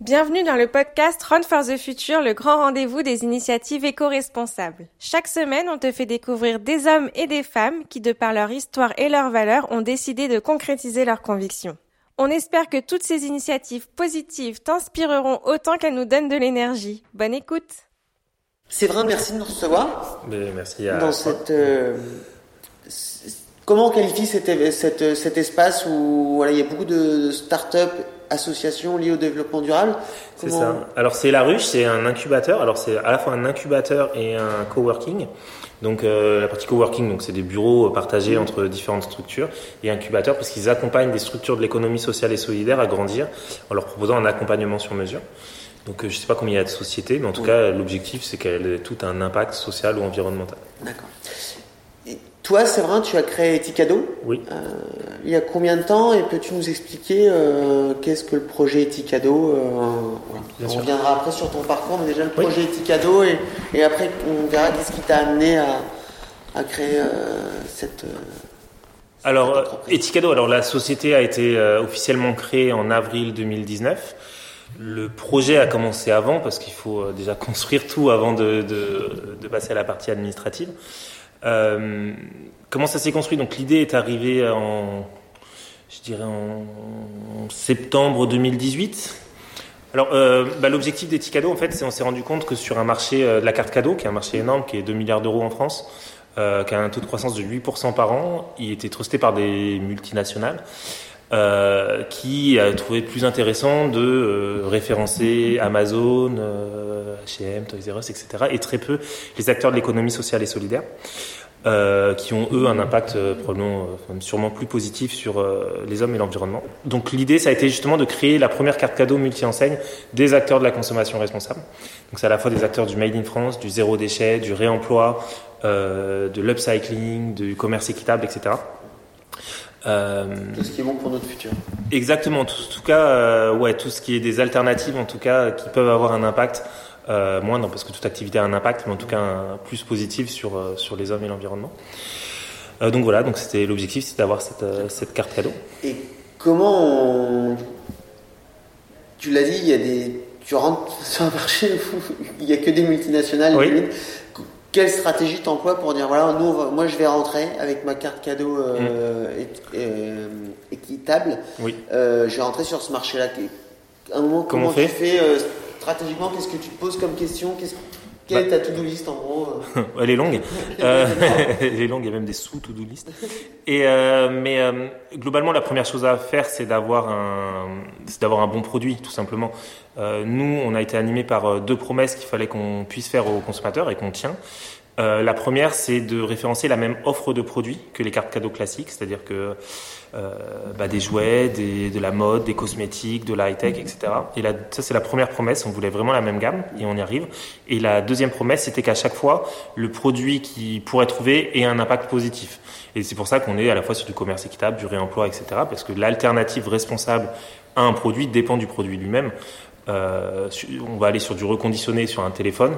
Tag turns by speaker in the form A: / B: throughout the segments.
A: Bienvenue dans le podcast Run for the Future, le grand rendez-vous des initiatives éco-responsables. Chaque semaine, on te fait découvrir des hommes et des femmes qui, de par leur histoire et leurs valeurs, ont décidé de concrétiser leurs convictions. On espère que toutes ces initiatives positives t'inspireront autant qu'elles nous donnent de l'énergie. Bonne écoute
B: Séverin, merci de nous recevoir.
C: Mais merci à
B: dans cette, euh, comment on qualifie cet, cet, cet espace où voilà, il y a beaucoup de start-up association liée au développement durable.
C: C'est ça. Alors c'est la ruche, c'est un incubateur. Alors c'est à la fois un incubateur et un coworking. Donc euh, la partie coworking, donc c'est des bureaux partagés entre différentes structures et incubateurs parce qu'ils accompagnent des structures de l'économie sociale et solidaire à grandir en leur proposant un accompagnement sur mesure. Donc euh, je ne sais pas combien il y a de sociétés, mais en tout cas l'objectif c'est qu'elle ait tout un impact social ou environnemental.
B: D'accord. Toi, Séverin, tu as créé Eticado.
C: Oui.
B: Euh, il y a combien de temps et peux-tu nous expliquer euh, qu'est-ce que le projet Eticado euh, On reviendra après sur ton parcours, mais déjà le projet Eticado et, et, après on verra qu'est-ce qui t'a amené à, à créer cette.
C: alors, Eticado, alors la société a été officiellement créée en avril 2019. Le projet a commencé avant parce qu'il faut déjà construire tout avant de, de, de passer à la partie administrative. Euh, comment ça s'est construit Donc l'idée est arrivée en, je dirais en, septembre 2018. Alors, euh, bah, l'objectif des Ticado, en fait, c'est on s'est rendu compte que sur un marché euh, de la carte cadeau, qui est un marché énorme, qui est 2 milliards d'euros en France, qui a un taux de croissance de 8% par an, il était trusté par des multinationales. Qui a trouvé plus intéressant de référencer Amazon, H&M, Toys R Us, etc. et très peu les acteurs de l'économie sociale et solidaire. Euh, qui ont eux un impact euh, probablement sûrement plus positif sur les hommes et l'environnement. Donc l'idée ça a été justement de créer la première carte cadeau multi-enseigne des acteurs de la consommation responsable. Donc c'est à la fois des acteurs du made in France, du zéro déchet, du réemploi, de l'upcycling, du commerce équitable, etc.
B: Euh, tout ce qui est bon pour notre futur.
C: Exactement. Tout, tout cas, euh, ouais, tout ce qui est des alternatives, en tout cas, qui peuvent avoir un impact euh, moindre, parce que toute activité a un impact, mais en tout cas un plus positif sur euh, sur les hommes et l'environnement. Euh, donc voilà. Donc c'était l'objectif, c'était d'avoir cette euh, cette carte cadeau.
B: Et comment on... Tu l'as dit, il y a des tu rentres sur un marché où il n'y a que des multinationales.
C: Oui
B: quelle stratégie t'emploies pour dire voilà nous moi je vais rentrer avec ma carte cadeau euh, mm. équitable
C: oui.
B: je vais rentrer sur ce marché là un moment comment, comment tu fais stratégiquement qu'est-ce que tu te poses comme question qu'est-ce quelle bah, est ta to-do list en gros
C: euh Elle est longue. euh, elle est longue, il y a même des sous-to-do list. Et euh, mais euh, globalement, la première chose à faire, c'est d'avoir un, un bon produit, tout simplement. Nous, on a été animés par deux promesses qu'il fallait qu'on puisse faire aux consommateurs et qu'on tient. Euh, la première, c'est de référencer la même offre de produits que les cartes cadeaux classiques, c'est-à-dire que euh, bah, des jouets, de la mode, des cosmétiques, de la high-tech, etc. Et là, ça, c'est la première promesse. On voulait vraiment la même gamme et on y arrive. Et la deuxième promesse, c'était qu'à chaque fois, le produit qui pourrait trouver ait un impact positif. Et c'est pour ça qu'on est à la fois sur du commerce équitable, du réemploi, etc. Parce que l'alternative responsable à un produit dépend du produit lui-même. Euh, on va aller sur du reconditionné sur un téléphone,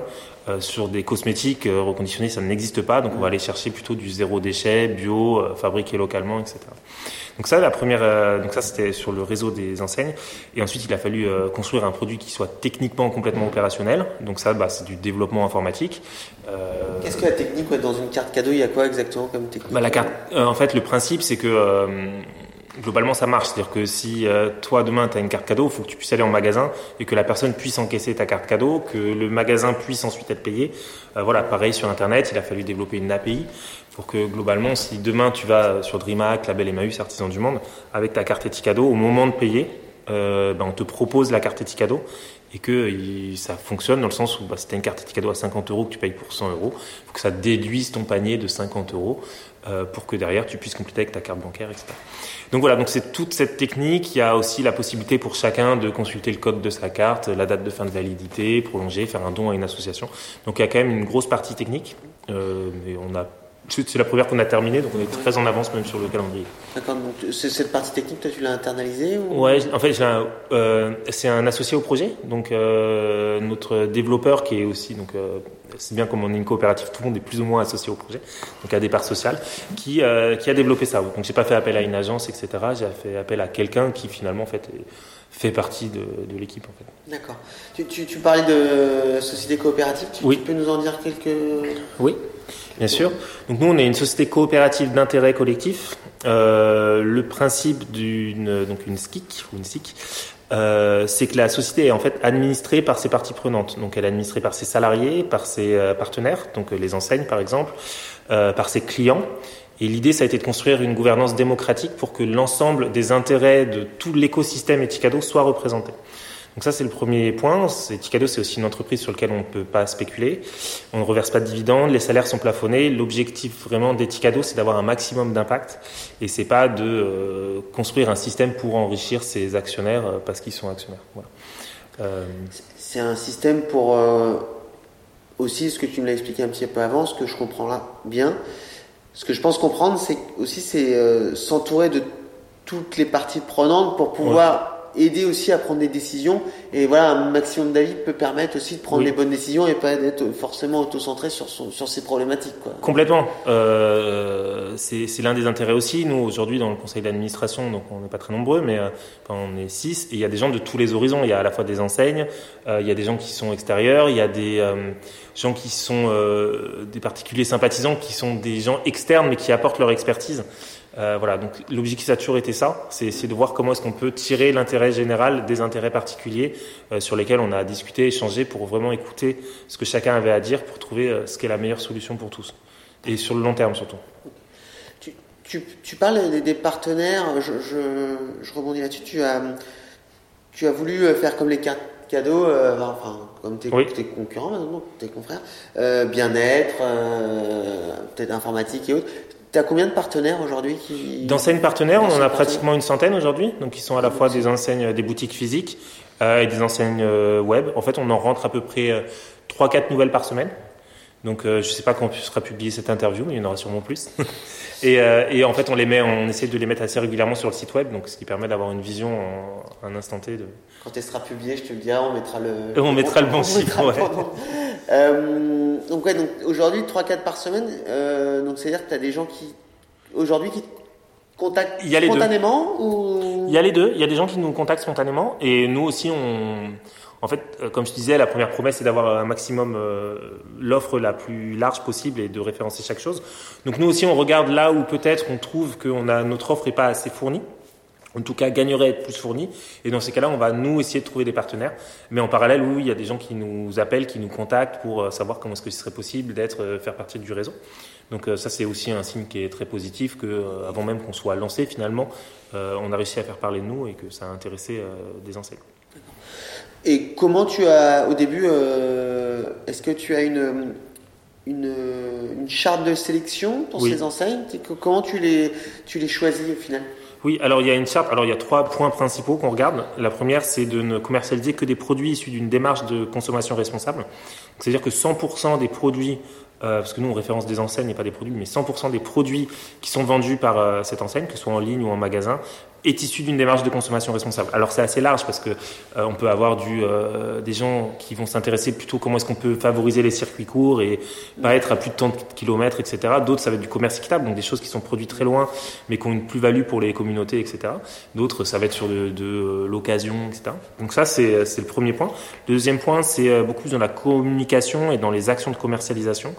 C: euh, sur des cosmétiques euh, reconditionnés, ça n'existe pas, donc on va aller chercher plutôt du zéro déchet, bio, euh, fabriqué localement, etc. Donc ça, la première, donc ça c'était sur le réseau des enseignes, et ensuite il a fallu construire un produit qui soit techniquement complètement opérationnel. Donc ça, bah, c'est du développement informatique.
B: Qu'est-ce que la technique ouais, dans une carte cadeau Il y a quoi exactement comme technique?
C: Bah, La carte, en fait, le principe c'est que globalement ça marche. C'est-à-dire que si euh, toi demain tu as une carte cadeau, il faut que tu puisses aller en magasin et que la personne puisse encaisser ta carte cadeau, que le magasin puisse ensuite être payé. Euh, voilà, pareil sur Internet, il a fallu développer une API pour que globalement, si demain tu vas sur DreamHack, Label Emmaüs, Artisan du Monde, avec ta carte Eticado, au moment de payer, euh, ben, on te propose la carte Eticado et que ça fonctionne dans le sens où bah, si tu as une carte Eticado à 50 euros que tu payes pour 100 euros, il faut que ça déduise ton panier de 50 euros euh, pour que derrière tu puisses compléter avec ta carte bancaire, etc. Donc voilà, donc c'est toute cette technique. Il y a aussi la possibilité pour chacun de consulter le code de sa carte, la date de fin de validité, prolonger, faire un don à une association. Donc il y a quand même une grosse partie technique, euh, mais on a c'est la première qu'on a terminée, donc on est très en avance même sur le calendrier.
B: D'accord, donc cette partie technique, toi, tu l'as internalisée ou...
C: Ouais, en fait, euh, c'est un associé au projet, donc euh, notre développeur qui est aussi, donc euh, c'est bien comme on est une coopérative, tout le monde est plus ou moins associé au projet, donc à des parts sociales, qui, qui a développé ça. Donc j'ai pas fait appel à une agence, etc. J'ai fait appel à quelqu'un qui finalement en fait fait partie de, l'équipe en
B: fait. D'accord. Tu, tu, parlais de société coopérative, tu,
C: oui.
B: tu, peux nous en dire quelques...
C: Oui, bien sûr. Donc nous on est une société coopérative d'intérêt collectif. Euh, le principe d'une donc une SKIC ou une SIC, euh, c'est que la société est en fait administrée par ses parties prenantes. Donc elle est administrée par ses salariés, par ses euh, partenaires, donc les enseignes par exemple, par ses clients et l'idée, ça a été de construire une gouvernance démocratique pour que l'ensemble des intérêts de tout l'écosystème Etikado soit représenté. Donc ça, c'est le premier point. Etikado, c'est aussi une entreprise sur laquelle on ne peut pas spéculer. On ne reverse pas de dividendes, les salaires sont plafonnés. L'objectif vraiment d'Etikado, c'est d'avoir un maximum d'impact et c'est pas de euh, construire un système pour enrichir ses actionnaires euh, parce qu'ils sont actionnaires. Voilà.
B: Euh... C'est un système pour aussi, ce que tu me l'as expliqué un petit peu avant, ce que je comprends là bien, ce que je pense comprendre, c'est aussi c'est s'entourer de toutes les parties prenantes pour pouvoir aider aussi à prendre des décisions. Et voilà, un maximum d'avis peut permettre aussi de prendre les bonnes décisions et pas d'être forcément auto-centré sur, sur ces problématiques. Quoi.
C: Complètement. Euh, c'est l'un des intérêts aussi. Nous, aujourd'hui, dans le conseil d'administration, donc on n'est pas très nombreux, mais euh, on est six, et il y a des gens de tous les horizons. Il y a à la fois des enseignes, euh, il y a des gens qui sont extérieurs, il y a des euh, gens qui sont des particuliers sympathisants, qui sont des gens externes, mais qui apportent leur expertise. Euh, voilà, donc l'objectif a toujours été ça, c'est de voir comment est-ce qu'on peut tirer l'intérêt général des intérêts particuliers euh, sur lesquels on a discuté, échangé pour vraiment écouter ce que chacun avait à dire pour trouver euh, ce qui est la meilleure solution pour tous et sur le long terme surtout.
B: Tu, tu, tu parles des, partenaires, je, je, je rebondis là-dessus. Tu as, tu as voulu faire comme les cartes cadeaux, enfin comme tes, tes concurrents tes confrères, bien-être, peut-être informatique et autres. Tu as combien de partenaires aujourd'hui qui...
C: D'enseignes partenaires, on en a pratiquement une centaine aujourd'hui, donc ils sont à la fois des enseignes, des boutiques physiques euh, et des enseignes euh, web. En fait, on en rentre à peu près euh, 3-4 nouvelles par semaine. Donc euh, je ne sais pas quand sera publié cette interview, mais il y en aura sûrement plus. et, euh, et, en fait, on les met, on essaie de les mettre assez régulièrement sur le site web, donc ce qui permet d'avoir une vision en un instant T. De...
B: Quand elle sera publiée, je te le dirai, on mettra le.
C: On mettra le bon chiffre. Ouais.
B: Euh, donc ouais, donc aujourd'hui 3-4 par semaine. Euh, donc c'est à dire que tu as des gens qui aujourd'hui qui contactent il y a spontanément ou?
C: Il y a les deux. Il y a des gens qui nous contactent spontanément et nous aussi on en fait, euh, comme je disais, la première promesse, c'est d'avoir un maximum euh, l'offre la plus large possible et de référencer chaque chose. Donc nous aussi, on regarde là où peut-être on trouve que a, notre offre n'est pas assez fournie. En tout cas, gagnerait à être plus fournie. Et dans ces cas-là, on va nous essayer de trouver des partenaires. Mais en parallèle, oui, il y a des gens qui nous appellent, qui nous contactent pour euh, savoir comment est-ce que ce serait possible d'être, faire partie du réseau. Donc ça, c'est aussi un signe qui est très positif que, avant même qu'on soit lancé, finalement, on a réussi à faire parler de nous et que ça a intéressé des enseignes.
B: Et comment tu as, au début, euh, est-ce que tu as une, une, une, charte de sélection pour ces enseignes? Comment tu les, tu les choisis au final?
C: Oui, alors il y a une charte. Alors il y a trois points principaux qu'on regarde. La première, c'est de ne commercialiser que des produits issus d'une démarche de consommation responsable. C'est-à-dire que 100% des produits euh, parce que nous on référence des enseignes et pas des produits, mais 100% des produits qui sont vendus par euh, cette enseigne, que ce soit en ligne ou en magasin, est issu d'une démarche de consommation responsable. Alors c'est assez large parce que euh, on peut avoir du, euh, des gens qui vont s'intéresser plutôt comment est-ce qu'on peut favoriser les circuits courts et pas être à plus de tant de kilomètres, etc. D'autres ça va être du commerce équitable, donc des choses qui sont produites très loin mais qui ont une plus-value pour les communautés, etc. D'autres ça va être sur de, de euh, l'occasion, etc. Donc ça c'est le premier point. Deuxième point c'est beaucoup dans la communication et dans les actions de commercialisation.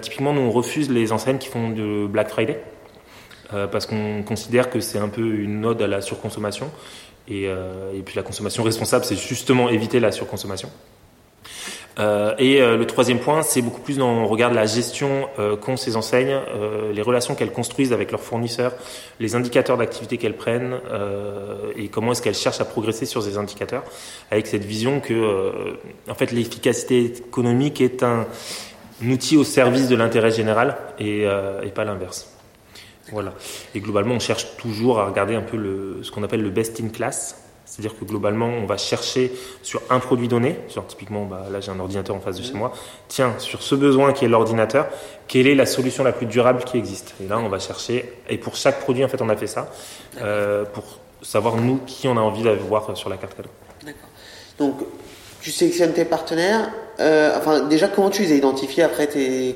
C: typiquement nous on refuse les enseignes qui font de Black Friday. Euh, parce qu'on considère que c'est un peu une ode à la surconsommation. Et, euh, puis la consommation responsable, c'est justement éviter la surconsommation. Euh, et le troisième point, c'est beaucoup plus dans on regarde la gestion qu'ont ces enseignes, les relations qu'elles construisent avec leurs fournisseurs, les indicateurs d'activité qu'elles prennent et comment est-ce qu'elles cherchent à progresser sur ces indicateurs, avec cette vision que en fait l'efficacité économique est un, outil au service de l'intérêt général et pas l'inverse. Voilà. Et globalement, on cherche toujours à regarder un peu le, ce qu'on appelle le best in class. C'est-à-dire que globalement, on va chercher sur un produit donné, genre typiquement, bah, là j'ai un ordinateur en face de chez moi, tiens, sur ce besoin qui est l'ordinateur, quelle est la solution la plus durable qui existe? Et là, on va chercher, et pour chaque produit, en fait, on a fait ça, euh, pour savoir, nous, qui on a envie d'avoir sur la carte cadeau.
B: D'accord. Donc, tu sélectionnes tes partenaires, euh, enfin, déjà, comment tu les as identifiés après tes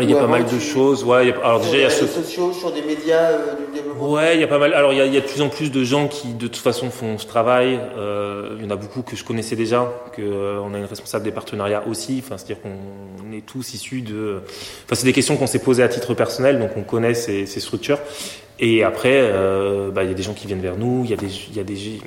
C: il y a pas mal de choses. Ouais,
B: alors déjà, il y a réseaux sociaux, sur des médias euh, du développement.
C: Ouais, il y a pas mal. Alors il y, a, il y, a, de plus en plus de gens qui, de toute façon, font ce travail. Euh, il y en a beaucoup que je connaissais déjà, que euh, on a une responsable des partenariats aussi. Enfin, c'est-à-dire qu'on est tous issus de. Enfin, c'est des questions qu'on s'est posées à titre personnel, donc on connaît ces, ces structures. Et après, euh, bah, il y a des gens qui viennent vers nous. Il y a des, il y a des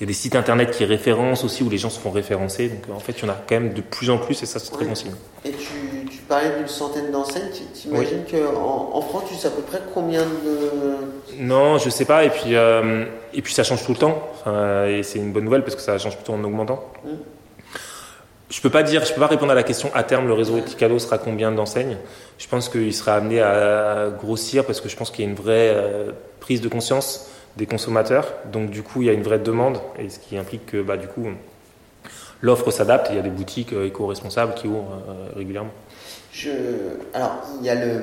C: il y a des sites internet qui référencent aussi où les gens se font référencer. Donc en fait, il y en a quand même de plus en plus et ça, c'est très bon signe.
B: Et tu parlais d'une centaine d'enseignes. Tu imagines qu'en en France, tu sais à peu près combien de.
C: Non, je sais pas. Et puis, euh, et puis ça change tout le temps. et c'est une bonne nouvelle parce que ça change plutôt en augmentant. Mmh. Je peux pas dire, je peux pas répondre à la question à terme le réseau Eticado sera combien d'enseignes. Je pense qu'il sera amené à grossir parce que je pense qu'il y a une vraie euh, prise de conscience des consommateurs. Donc du coup, il y a une vraie demande, et ce qui implique que bah, du coup, l'offre s'adapte. Il y a des boutiques euh, éco-responsables qui ouvrent euh, régulièrement.
B: Je... Alors, il y a le...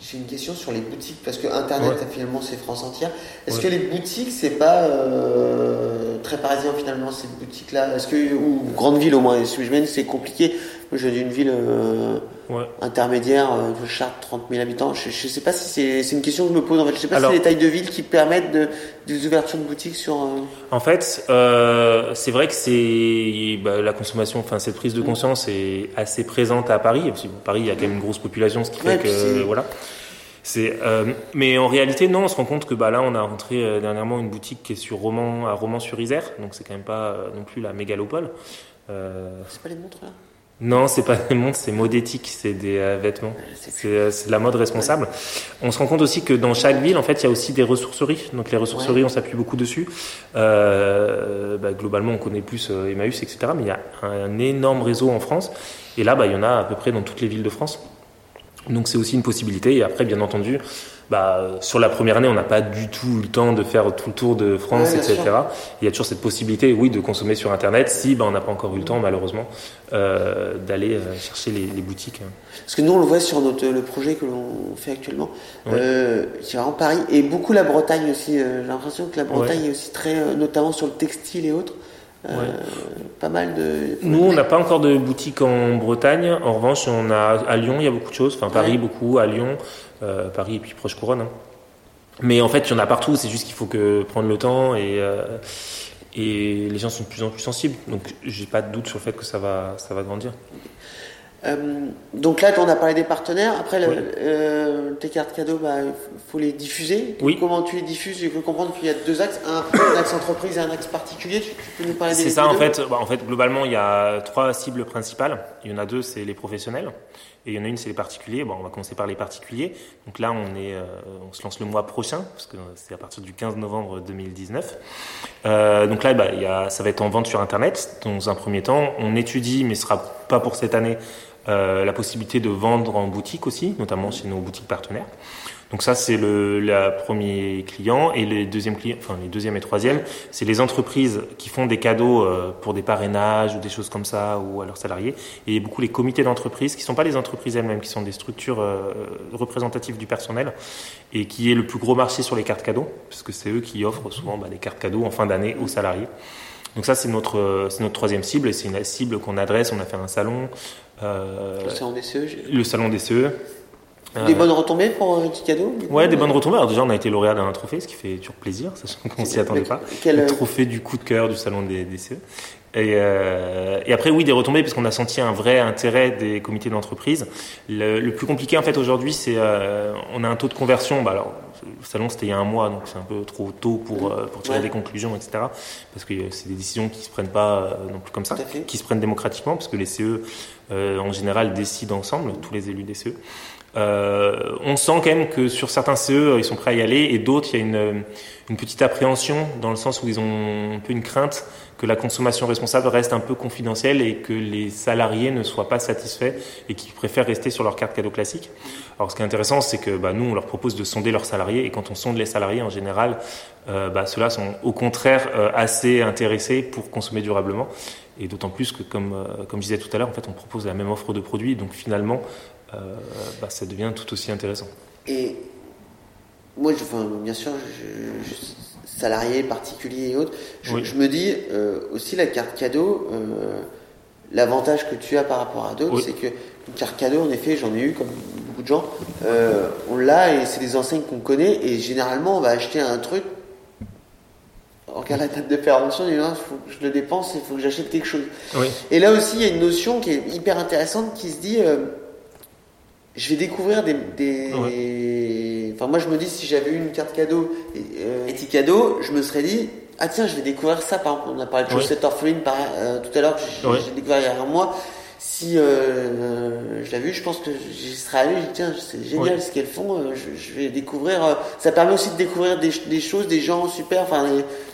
B: J'ai une question sur les boutiques, parce que Internet, finalement, c'est France entière. Est-ce que les boutiques, c'est pas euh, très parisien, finalement, ces boutiques-là? Est-ce que, ou grande ville au moins, je c'est compliqué. Moi, j'ai une ville intermédiaire, euh, Chartres, 30 000 habitants. Je, ne sais pas si c'est une question que je me pose. En fait, je sais pas si c'est les tailles de ville qui permettent de, des ouvertures de boutiques sur. Euh,
C: en fait, euh, c'est vrai que c'est bah, la consommation, enfin cette prise de mm. conscience est assez présente à Paris. Parce que Paris, il y a quand même une grosse population, ce qui fait que voilà. C'est, euh, mais en réalité, non, on se rend compte que bah, là, on a rentré euh, dernièrement une boutique qui est sur Roman, à Romans-sur-Isère, donc c'est quand même pas non plus la mégalopole.
B: c'est pas les montres là?
C: Non, c'est pas des montres, c'est modétique, c'est des euh, vêtements. Euh, c'est la mode responsable. On se rend compte aussi que dans chaque ville, en fait, il y a aussi des ressourceries. Donc les ressourceries, on s'appuie beaucoup dessus. Euh, bah, globalement, on connaît plus euh, Emmaüs, etc. Mais il y a un, énorme réseau en France. Et là, bah, il y en a à peu près dans toutes les villes de France. Donc c'est aussi une possibilité. Et après, bien entendu, bah, sur la première année, on n'a pas du tout eu le temps de faire tout le tour de France, etc. Il y a toujours cette possibilité, oui, de consommer sur Internet, si bah, on n'a pas encore eu le temps, malheureusement, euh, d'aller euh, chercher les, les, boutiques.
B: Parce que nous, on le voit sur notre, le projet que l'on fait actuellement, euh, c'est vraiment Paris, et beaucoup la Bretagne aussi. Euh, j'ai l'impression que la Bretagne est aussi très, notamment sur le textile et autres. Euh, pas mal de.
C: Nous, on n'a pas encore de boutique en Bretagne. En revanche, on a à Lyon, il y a beaucoup de choses. Enfin, Paris, beaucoup. À Lyon, euh, Paris et puis proche couronne. Hein. Mais en fait, il y en a partout. C'est juste qu'il faut que prendre le temps et euh, et les gens sont de plus en plus sensibles. Donc, j'ai pas de doute sur le fait que ça va ça va grandir.
B: Euh, donc là, on a parlé des partenaires. Après, euh, tes cartes cadeaux, bah, il faut les diffuser.
C: Oui.
B: Comment tu les diffuses? Il faut comprendre qu'il y a deux axes, un, axe entreprise et un axe particulier. Tu, peux nous parler des
C: C'est ça, en fait, bah, en fait, globalement, il y a trois cibles principales. Il y en a deux, c'est les professionnels. Et il y en a une, c'est les particuliers. Bon, on va commencer par les particuliers. Donc là, on, est, euh, on se lance le mois prochain, parce que c'est à partir du 15 novembre 2019. Euh, donc là, bah, y a, ça va être en vente sur Internet, dans un premier temps. On étudie, mais ce sera pas pour cette année, euh, la possibilité de vendre en boutique aussi, notamment chez nos boutiques partenaires. Donc ça c'est le la premier client et les deuxièmes clients, enfin les deuxième et troisième, c'est les entreprises qui font des cadeaux euh, pour des parrainages ou des choses comme ça ou à leurs salariés et beaucoup les comités d'entreprise qui sont pas les entreprises elles-mêmes, qui sont des structures euh, représentatives du personnel et qui est le plus gros marché sur les cartes cadeaux parce que c'est eux qui offrent souvent bah, des cartes cadeaux en fin d'année aux salariés. Donc ça c'est notre c'est notre troisième cible et c'est une cible qu'on adresse. On a fait un salon
B: euh, le salon des CE
C: Le salon des CE.
B: Des bonnes retombées pour un petit cadeau
C: Ouais, des bonnes retombées. Alors déjà, on a été lauréat d'un trophée, ce qui fait toujours plaisir, sachant qu'on s'y attendait pas. Le trophée du coup de cœur du salon des, des CE. Et, euh, et, après, oui, des retombées, parce qu'on a senti un vrai intérêt des comités d'entreprise. Le, le, plus compliqué, en fait, aujourd'hui, c'est euh, on a un taux de conversion. Bah, alors, le salon, c'était il y a un mois, donc c'est un peu trop tôt pour, euh, pour tirer des conclusions, etc. Parce que c'est des décisions qui se prennent pas euh, non plus comme ça, qui se prennent démocratiquement, parce que les CE, euh, en général, décident ensemble, tous les élus des CE. Euh, on sent quand même que sur certains CE, ils sont prêts à y aller, et d'autres, il y a une, une, petite appréhension dans le sens où ils ont un peu une crainte que la consommation responsable reste un peu confidentielle et que les salariés ne soient pas satisfaits et qu'ils préfèrent rester sur leur carte cadeau classique. Alors, ce qui est intéressant, c'est que bah, nous, on leur propose de sonder leurs salariés, et quand on sonde les salariés, en général, euh, bah, ceux-là sont au contraire euh, assez intéressés pour consommer durablement. Et d'autant plus que, comme, euh, comme je disais tout à l'heure, en fait, on propose la même offre de produits, donc finalement, euh, bah, ça devient tout aussi intéressant.
B: Et moi, je, enfin, bien sûr, je, je, salarié, particulier et autres, je, je me dis euh, aussi la carte cadeau, euh, l'avantage que tu as par rapport à d'autres, c'est que une carte cadeau, en effet, j'en ai eu comme beaucoup de gens, on l'a et c'est des enseignes qu'on connaît et généralement on va acheter un truc. En cas la date de péremption, il faut que je le dépense, il faut que j'achète quelque chose. Et là aussi, il y a une notion qui est hyper intéressante qui se dit, je vais découvrir des, enfin moi je me dis si j'avais eu une carte cadeau et, euh, cadeau, je me serais dit ah tiens je vais découvrir ça par exemple on a parlé de Joseph oui. par, euh, tout à l'heure que j'ai découvert il y a un mois si euh, euh, je l'ai vu, je pense que j'y serais allé, je dis tiens, c'est génial ce qu'elles font, euh, je, vais découvrir, ça permet aussi de découvrir des, des choses, des gens super. Enfin,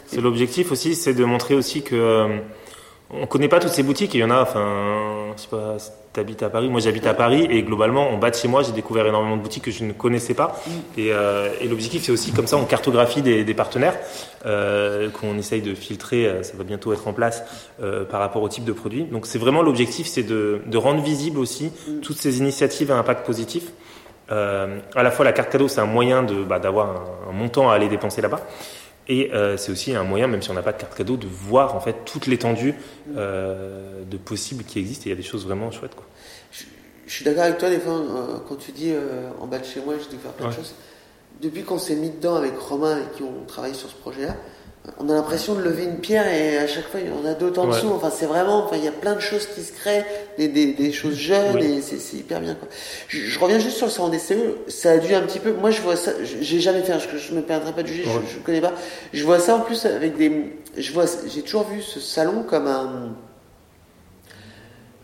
C: c'est l'objectif aussi, c'est de montrer aussi que on connaît pas toutes ces boutiques, il y en a, enfin, je sais pas, t'habites à Paris, moi j'habite à Paris et globalement en bas de chez moi j'ai découvert énormément de boutiques que je ne connaissais pas mm. et, euh, et l'objectif c'est aussi comme ça on cartographie des, des partenaires euh, qu'on essaye de filtrer, euh, ça va bientôt être en place euh, par rapport au type de produit. Donc c'est vraiment l'objectif c'est de, de, rendre visible aussi mm. toutes ces initiatives à impact positif. À la fois la carte cadeau c'est un moyen de bah, d'avoir un, un montant à aller dépenser là-bas et euh, c'est aussi un moyen, même si on n'a pas de carte cadeau, de voir en fait toute l'étendue euh, de possibles qui existent. Et il y a des choses vraiment chouettes. Quoi.
B: Je, suis d'accord avec toi, des fois, euh, quand tu dis en bas de chez moi, j'ai faire plein de choses. Depuis qu'on s'est mis dedans avec Romain et qui ont travaillé sur ce projet-là, on a l'impression de lever une pierre et à chaque fois il y en a d'autres en dessous. Enfin, c'est vraiment, enfin, il y a plein de choses qui se créent, des, des, des choses jeunes et c'est hyper bien. Quoi. Je, reviens juste sur le salon des CE. Ça a dû un petit peu. Moi, je vois ça. J'ai jamais fait. Je, je me permettrai pas de juger. Je, je, connais pas. Je vois ça en plus avec des. Je vois. J'ai toujours vu ce salon comme un.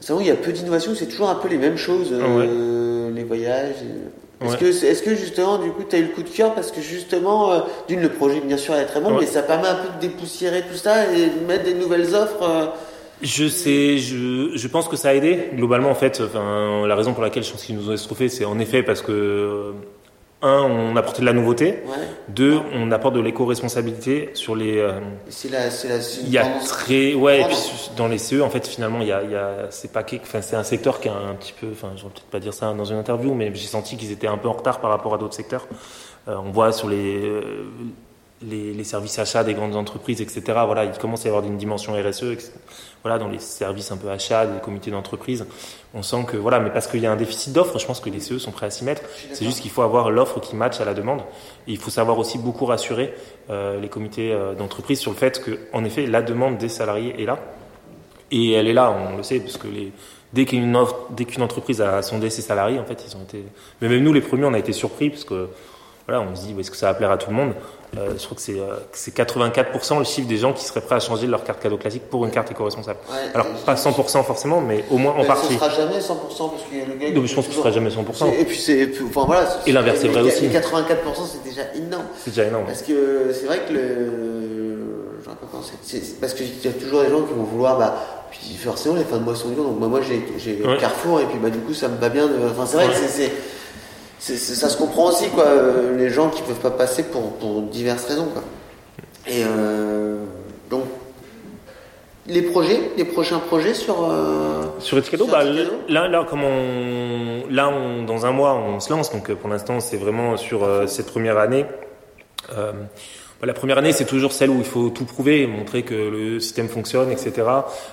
B: Un salon où il y a peu d'innovation. C'est toujours un peu les mêmes choses. Euh, les voyages. Est-ce que, est que justement, du coup, tu as eu le coup de cœur parce que justement, euh, d'une, le projet, bien sûr, est très bon, mais ça permet un peu de dépoussiérer tout ça et de mettre des nouvelles offres euh?
C: Je sais, je, je pense que ça a aidé. Globalement, en fait, enfin, la raison pour laquelle je pense qu'ils nous ont estrophé, c'est en effet parce que un, on apporte de la nouveauté. Deux, on apporte de l'éco-responsabilité sur les. Euh,
B: c'est la, c'est la.
C: Il y a très, ouais, et puis dans les CE, en fait, finalement, il y a, il y a, c'est pas, enfin, c'est un secteur qui a un petit peu, enfin, je vais peut-être pas dire ça dans une interview, mais j'ai senti qu'ils étaient un peu en retard par rapport à d'autres secteurs. Euh, on voit sur les, euh, les, les, services achats des grandes entreprises, etc. Voilà, il commence à y avoir une dimension RSE, etc voilà, dans les services un peu achats, des comités d'entreprise, on sent que voilà, mais parce qu'il y a un déficit d'offres, je pense que les CE sont prêts à s'y mettre. C'est juste qu'il faut avoir l'offre qui matche à la demande. Et il faut savoir aussi beaucoup rassurer euh, les comités euh, d'entreprise sur le fait que, en effet, la demande des salariés est là. Et elle est là, on le sait, parce que les, dès qu'une offre, dès qu'une entreprise a sondé ses salariés, en fait, ils ont été. Mais même nous, les premiers, on a été surpris parce que voilà, on se dit, est-ce que ça va plaire à tout le monde? Euh, Je crois que c'est euh, 84% le chiffre des gens qui seraient prêts à changer leur carte cadeau classique pour une carte éco-responsable. Alors, pas 100% forcément, mais au moins en partie.
B: Ce sera jamais 100% parce qu'il y a le gars.
C: Donc, je pense que ce sera jamais 100%.
B: Et puis, c'est, enfin voilà.
C: Et l'inverse, c'est vrai aussi. 84%,
B: c'est déjà énorme.
C: C'est déjà énorme.
B: Parce que c'est vrai que le. C'est parce qu'il y a toujours des gens qui vont vouloir, bah, puis forcément, les fins de mois sont dures. Donc, moi, moi j'ai, j'ai Carrefour, et puis, bah, du coup, ça me va bien de. Enfin, c'est vrai que c'est ça se comprend aussi, quoi. Euh, les gens qui peuvent pas passer pour, pour diverses raisons, quoi. Et euh, donc, les projets, les prochains projets sur euh,
C: sur Etikado, bah, là, là, comme on, là, on, dans un mois, on se lance. Donc, pour l'instant, c'est vraiment sur cette première année. Euh, bah, la première année, c'est toujours celle où il faut tout prouver, montrer que le système fonctionne, etc.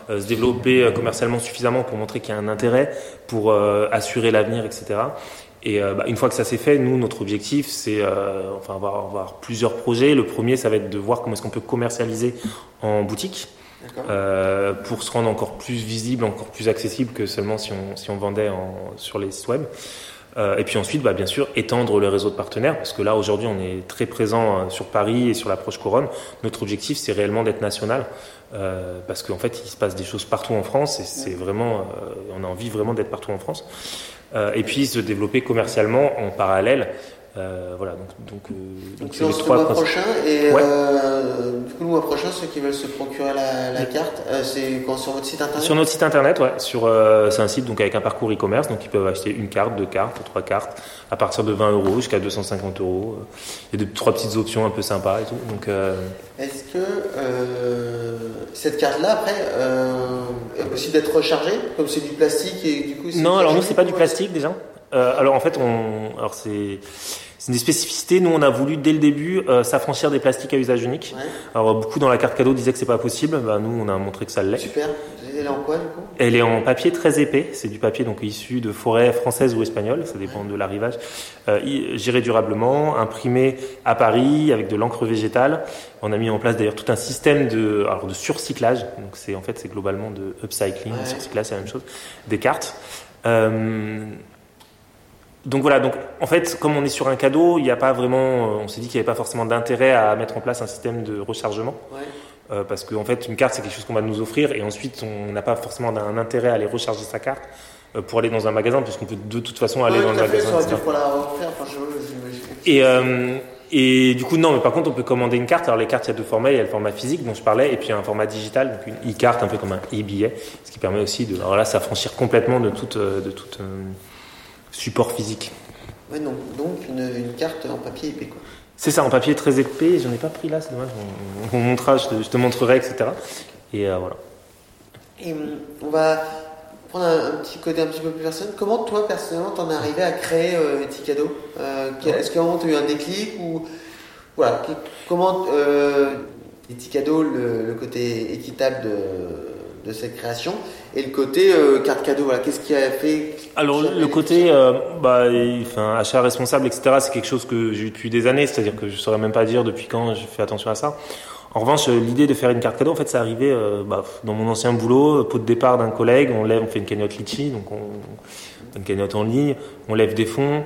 C: se développer commercialement suffisamment pour montrer qu'il y a un intérêt, pour assurer l'avenir, etc. Et euh, bah, une fois que ça s'est fait, nous, notre objectif, c'est euh, enfin avoir, avoir, plusieurs projets. Le premier, ça va être de voir comment est-ce qu'on peut commercialiser en boutique euh, pour se rendre encore plus visible, encore plus accessible que seulement si on, si on vendait en, sur les sites web. Euh, et puis ensuite, bah, bien sûr, étendre le réseau de partenaires, parce que là, aujourd'hui, on est très présent euh, sur Paris et sur l'approche couronne. Notre objectif, c'est réellement d'être national, euh, parce qu'en fait, il se passe des choses partout en France, et c'est vraiment, on a envie vraiment d'être partout en France. Euh, et puis se développer commercialement en parallèle. Euh, voilà, donc donc euh,
B: donc c'est les trois. Le mois prochain et ouais. euh, du coup le mois prochain ceux qui veulent se procurer la, la carte, euh, c'est sur votre site internet?
C: Sur notre site internet, ouais. Sur c'est un site donc avec un parcours e-commerce, donc ils peuvent acheter une carte, deux cartes, trois cartes à partir de 20 euros jusqu'à 250 euros. Il y a deux trois petites options un peu sympas et tout. Donc
B: est-ce que cette carte-là après est possible d'être rechargée? Comme c'est du plastique et du coup
C: Non, alors nous c'est pas du plastique déjà. Alors en fait, on, alors c'est C'est une spécificité. Nous, on a voulu dès le début euh, s'affranchir des plastiques à usage unique. Alors beaucoup dans la carte cadeau disaient que c'est pas possible. Bah, nous, on a montré que ça l'est.
B: Super. Elle est en quoi du coup?
C: Elle est en papier très épais. C'est du papier donc issu de forêts françaises ou espagnoles. Ça dépend de l'arrivage. Euh, géré durablement, imprimé à Paris avec de l'encre végétale. On a mis en place d'ailleurs tout un système de, alors, de surcyclage. Donc c'est en fait c'est globalement de upcycling. Surcyclage, c'est la même chose. Des cartes. Euh, donc voilà, donc en fait, comme on est sur un cadeau, il n'y a pas vraiment, euh, on s'est dit qu'il n'y avait pas forcément d'intérêt à mettre en place un système de rechargement. Euh, parce qu'en fait, une carte, c'est quelque chose qu'on va nous offrir et ensuite, on n'a pas forcément un intérêt à aller recharger sa carte euh, pour aller dans un magasin, puisqu'on peut de toute façon aller dans le magasin. et, et du coup, non, mais par contre, on peut commander une carte. Alors, les cartes, il y a deux formats. Il y a le format physique dont je parlais, et puis un format digital, donc une e-carte, un peu comme un e-billet, ce qui permet aussi de, alors là, s'affranchir complètement de toute, de toute support physique.
B: Ouais, non. donc une, carte en papier épais. Quoi.
C: C'est ça, en papier très épais. J'en ai pas pris là, c'est dommage. On, montrera, je te, montrerai, etc. Et euh, voilà.
B: Et hum, on va prendre un, petit côté un petit peu plus personnel. Comment toi, personnellement, t'en es arrivé à créer euh, Etikado euh, Est-ce qu'à un moment, tu as eu un déclic ou voilà, comment euh, le, côté équitable de, de cette création, et le côté euh, carte cadeau, voilà, qu'est-ce qui a fait
C: Alors le côté euh, bah, enfin, achat responsable, etc., c'est quelque chose que j'ai eu depuis des années, c'est-à-dire que je ne saurais même pas dire depuis quand j'ai fait attention à ça. En revanche, l'idée de faire une carte cadeau, en fait, ça arrivait euh, bah, dans mon ancien boulot, pot de départ d'un collègue, on lève, on fait une cagnotte litchi, donc on, une cagnotte en ligne, on lève des fonds,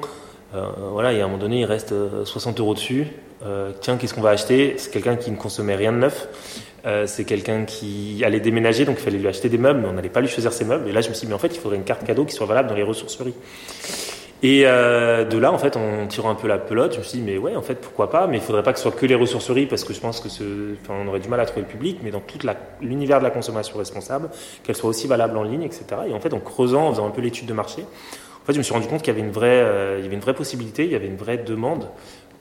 C: voilà, et à un moment donné, il reste 60 euros dessus. tiens, qu'est-ce qu'on va acheter? C'est quelqu'un qui ne consommait rien de neuf. Euh, c'est quelqu'un qui allait déménager, donc il fallait lui acheter des meubles, mais on n'allait pas lui choisir ses meubles. Et là, je me suis dit, mais en fait, il faudrait une carte cadeau qui soit valable dans les ressourceries. Et euh, de là, en fait, en tirant un peu la pelote, je me suis dit, mais ouais, en fait, pourquoi pas? Mais il faudrait pas que ce soit que les ressourceries, parce que je pense que on aurait du mal à trouver le public, mais dans tout l'univers de la consommation responsable, qu'elle soit aussi valable en ligne, etc. Et en fait, en creusant, en faisant un peu l'étude de marché, en fait, je me suis rendu compte qu'il y avait une vraie, euh, il y avait une vraie possibilité, il y avait une vraie demande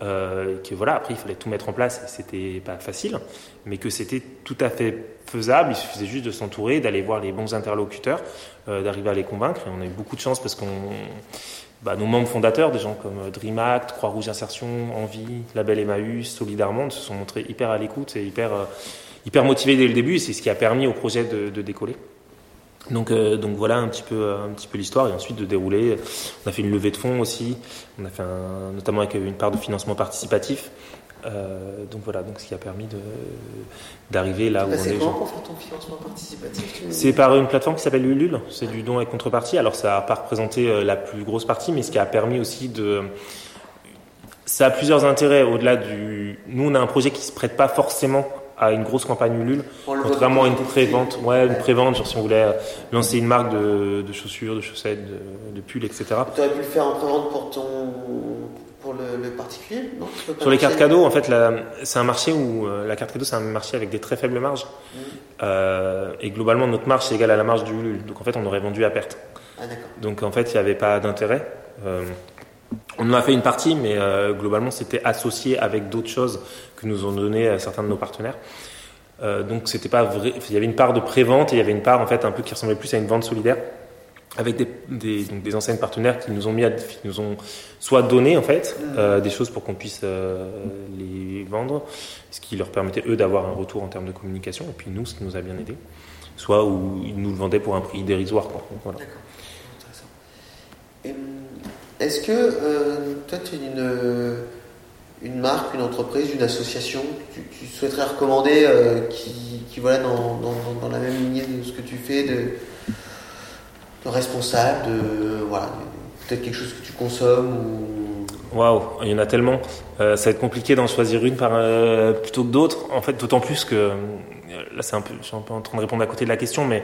C: euh, que voilà, après il fallait tout mettre en place, c'était pas facile, mais que c'était tout à fait faisable. Il suffisait juste de s'entourer, d'aller voir les bons interlocuteurs, euh, d'arriver à les convaincre. Et on a eu beaucoup de chance parce qu'on, bah, nos membres fondateurs, des gens comme Dream Act, Croix-Rouge Insertion, Envie, Label Emmaüs, Solidarmente, se sont montrés hyper à l'écoute et hyper, euh, hyper motivés dès le début. C'est ce qui a permis au projet de décoller. Donc, euh, donc voilà un petit peu, un petit peu l'histoire et ensuite de dérouler. On a fait une levée de fonds aussi. On a fait un, notamment avec une part de financement participatif. Euh, donc voilà, donc ce qui a permis d'arriver là où on est.
B: C'est comment pour faire ton financement participatif
C: C'est par une plateforme qui s'appelle Ulule. C'est du don avec contrepartie. Alors ça n'a pas représenté euh, la plus grosse partie, mais ce qui a permis aussi de ça a plusieurs intérêts au-delà du. Nous, on a un projet qui se prête pas forcément à une grosse campagne Ulule, contrairement à une pré-vente. Ouais, une pré-vente, genre si on voulait lancer une marque de, de chaussures, de chaussettes, de, de pulls, etc.
B: Tu aurais pu le faire en pré-vente pour ton pour le, le particulier, non?
C: Sur les cartes cadeaux, en fait, c'est un marché où euh, la carte cadeau, c'est un marché avec des très faibles marges. Mmh. Euh, et globalement, notre marge c'est égal à la marge du Ulule. Donc en fait, on aurait vendu à perte.
B: Ah,
C: Donc en fait, il n'y avait pas d'intérêt. Euh, on en a fait une partie, mais globalement, c'était associé avec d'autres choses que nous ont donné euh, certains de nos partenaires. Euh, donc, c'était pas vrai. Il y avait une part de pré-vente et il y avait une part en fait un peu qui ressemblait plus à une vente solidaire avec des, des, donc des enseignes partenaires qui nous ont mis à, qui nous ont soit donné en fait mmh. des choses pour qu'on puisse les vendre, ce qui leur permettait eux d'avoir un retour en termes de communication, et puis nous, ce qui nous a bien aidé, soit où ils nous le vendaient pour un prix dérisoire. Quoi. Voilà.
B: D'accord. Est-ce que euh, toi, tu es une, une marque, une entreprise, une association que tu, souhaiterais recommander euh, qui, qui, voilà, dans, dans, dans, la même lignée de ce que tu fais, de, de responsable, de voilà, peut-être quelque chose que tu consommes ou...
C: Waouh, il y en a tellement. Euh, ça va être compliqué d'en choisir une par, euh, plutôt que d'autres. En fait, d'autant plus que là, c'est un peu, je suis un peu en train de répondre à côté de la question, mais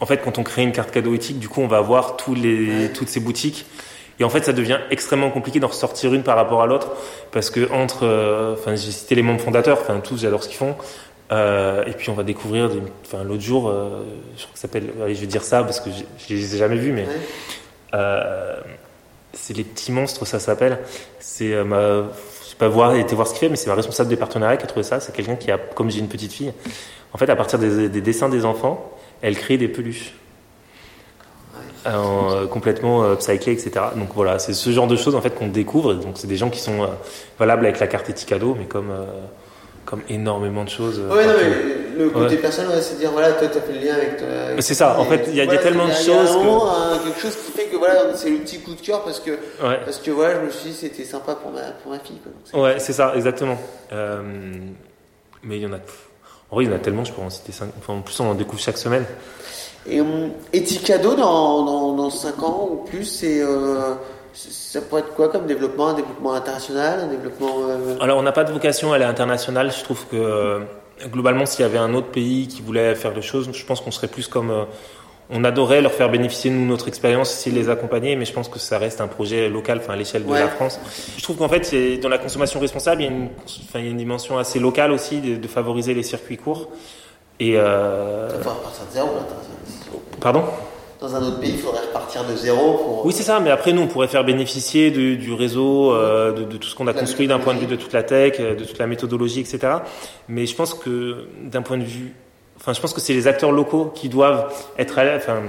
C: en fait, quand on crée une carte cadeau éthique, du coup, on va voir tous les, toutes ces boutiques. Et en fait, ça devient extrêmement compliqué d'en ressortir une par rapport à l'autre, parce que entre, euh, j'ai cité les membres fondateurs, enfin tous, j'adore ce qu'ils font. Euh, et puis on va découvrir, enfin l'autre jour, euh, je crois que ça s'appelle, allez, je vais dire ça parce que je les ai jamais vus, mais c'est les petits monstres, ça s'appelle. C'est ma, je sais pas voir, été voir ce qu'il fait, mais c'est ma responsable des partenariats qui a trouvé ça. C'est quelqu'un qui a, comme j'ai une petite fille, en fait, à partir des, des dessins des enfants, elle crée des peluches. Complètement euh, psyché, etc. Donc voilà, c'est ce genre de choses en fait qu'on découvre. Donc c'est des gens qui sont valables avec la carte Eticado, mais comme comme énormément de choses.
B: Ouais, non, mais le côté personnel, c'est dire voilà, toi, tu as fait le lien avec. toi
C: c'est ça. En fait, il y, a tellement de choses. Il y
B: a quelque chose qui fait que voilà, c'est le petit coup de cœur parce que parce que voilà, je me suis dit c'était sympa pour ma pour ma fille.
C: Quoi. ouais, c'est ça, exactement. mais il y en a. En vrai, il y en a tellement, je pourrais en citer 5. Enfin, en plus, on en découvre chaque semaine.
B: Et um, Eticado, dans, dans, dans 5 ans ou plus, c'est. Euh, ça pourrait être quoi comme développement? Un développement international Un développement.
C: Euh, Alors, on n'a pas de vocation à aller international. Je trouve que euh, globalement, s'il y avait un autre pays qui voulait faire des choses, je pense qu'on serait plus comme on adorait leur faire bénéficier de notre expérience si les accompagner, mais je pense que ça reste un projet local, enfin à l'échelle de la France. Je trouve qu'en fait, dans la consommation responsable, il y a une, enfin, il y a une dimension assez locale aussi de, de favoriser les circuits courts. Et
B: euh... Il faudrait repartir de zéro. Là,
C: Pardon
B: dans un autre pays, il faudrait repartir de zéro. Pour...
C: Oui, c'est ça. Mais après, nous, on pourrait faire bénéficier du, du réseau, euh, de, de, tout ce qu'on a construit d'un point de vue de toute la tech, de toute la méthodologie, etc. Mais je pense que d'un point de vue Enfin, je pense que c'est les acteurs locaux qui doivent être à enfin,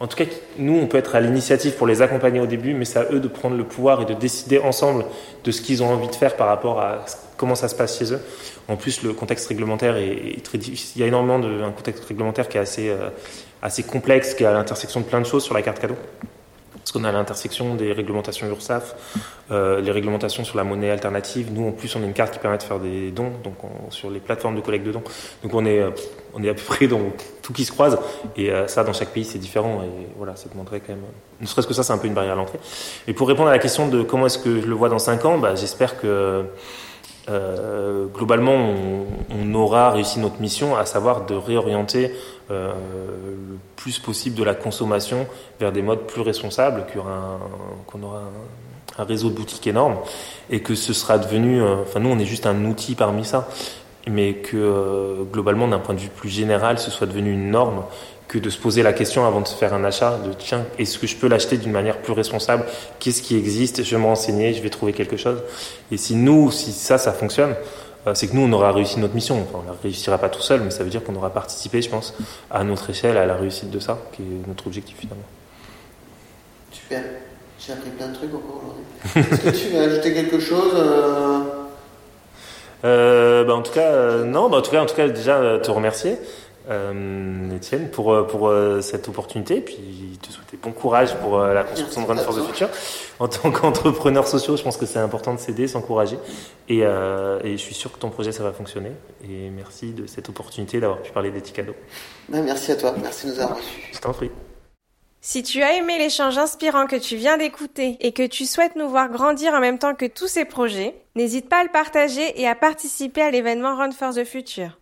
C: en tout cas, nous, on peut être à l'initiative pour les accompagner au début, mais c'est à eux de prendre le pouvoir et de décider ensemble de ce qu'ils ont envie de faire par rapport à comment ça se passe chez eux. En plus, le contexte réglementaire est, très difficile. Il y a énormément de un contexte réglementaire qui est assez euh, assez complexe, qui est à l'intersection de plein de choses sur la carte cadeau. Parce qu'on a l'intersection des réglementations URSAF, euh, les réglementations sur la monnaie alternative. Nous, en plus, on a une carte qui permet de faire des dons, donc sur les plateformes de collecte de dons. Donc on est, euh, on est à peu près dans tout qui se croise. Et euh, ça, dans chaque pays, c'est différent. Et voilà, ça demanderait quand même. Ne serait-ce que ça, c'est un peu une barrière à l'entrée. Et pour répondre à la question de comment est-ce que je le vois dans 5 ans, bah, j'espère que euh, globalement, on, aura réussi notre mission, à savoir de réorienter euh, le plus possible de la consommation vers des modes plus responsables, qu'on aura un, réseau de boutiques énorme et que ce sera devenu, euh, enfin nous on est juste un outil parmi ça, mais que euh, globalement d'un point de vue plus général, ce soit devenu une norme que de se poser la question avant de se faire un achat de tiens, est-ce que je peux l'acheter d'une manière plus responsable? Qu'est-ce qui existe? Je vais me renseigner, je vais trouver quelque chose. Et si nous, si ça, ça fonctionne, c'est que nous, on aura réussi notre mission. Enfin, on ne réussira pas tout seul, mais ça veut dire qu'on aura participé, je pense, à notre échelle, à la réussite de ça, qui est notre objectif finalement.
B: Super. J'ai appris plein de trucs encore aujourd'hui. Est-ce que tu veux ajouter quelque chose euh...
C: Euh, bah en tout cas, euh, non. Bah en tout cas, en tout cas, déjà te remercier euh, Étienne, pour, euh, pour euh, cette opportunité. Puis te souhaiter bon courage pour euh, la construction de Run for the Future. En tant qu'entrepreneur social, je pense que c'est important de s'aider, s'encourager. Et, euh, et, je suis sûr que ton projet, ça va fonctionner. Et merci de cette opportunité d'avoir pu parler d'Eticado.
B: Ben, merci à toi. Merci de nous avoir reçus.
C: Je t'en prie.
A: Si tu as aimé l'échange inspirant que tu viens d'écouter et que tu souhaites nous voir grandir en même temps que tous ces projets, n'hésite pas à le partager et à participer à l'événement Run for the Future.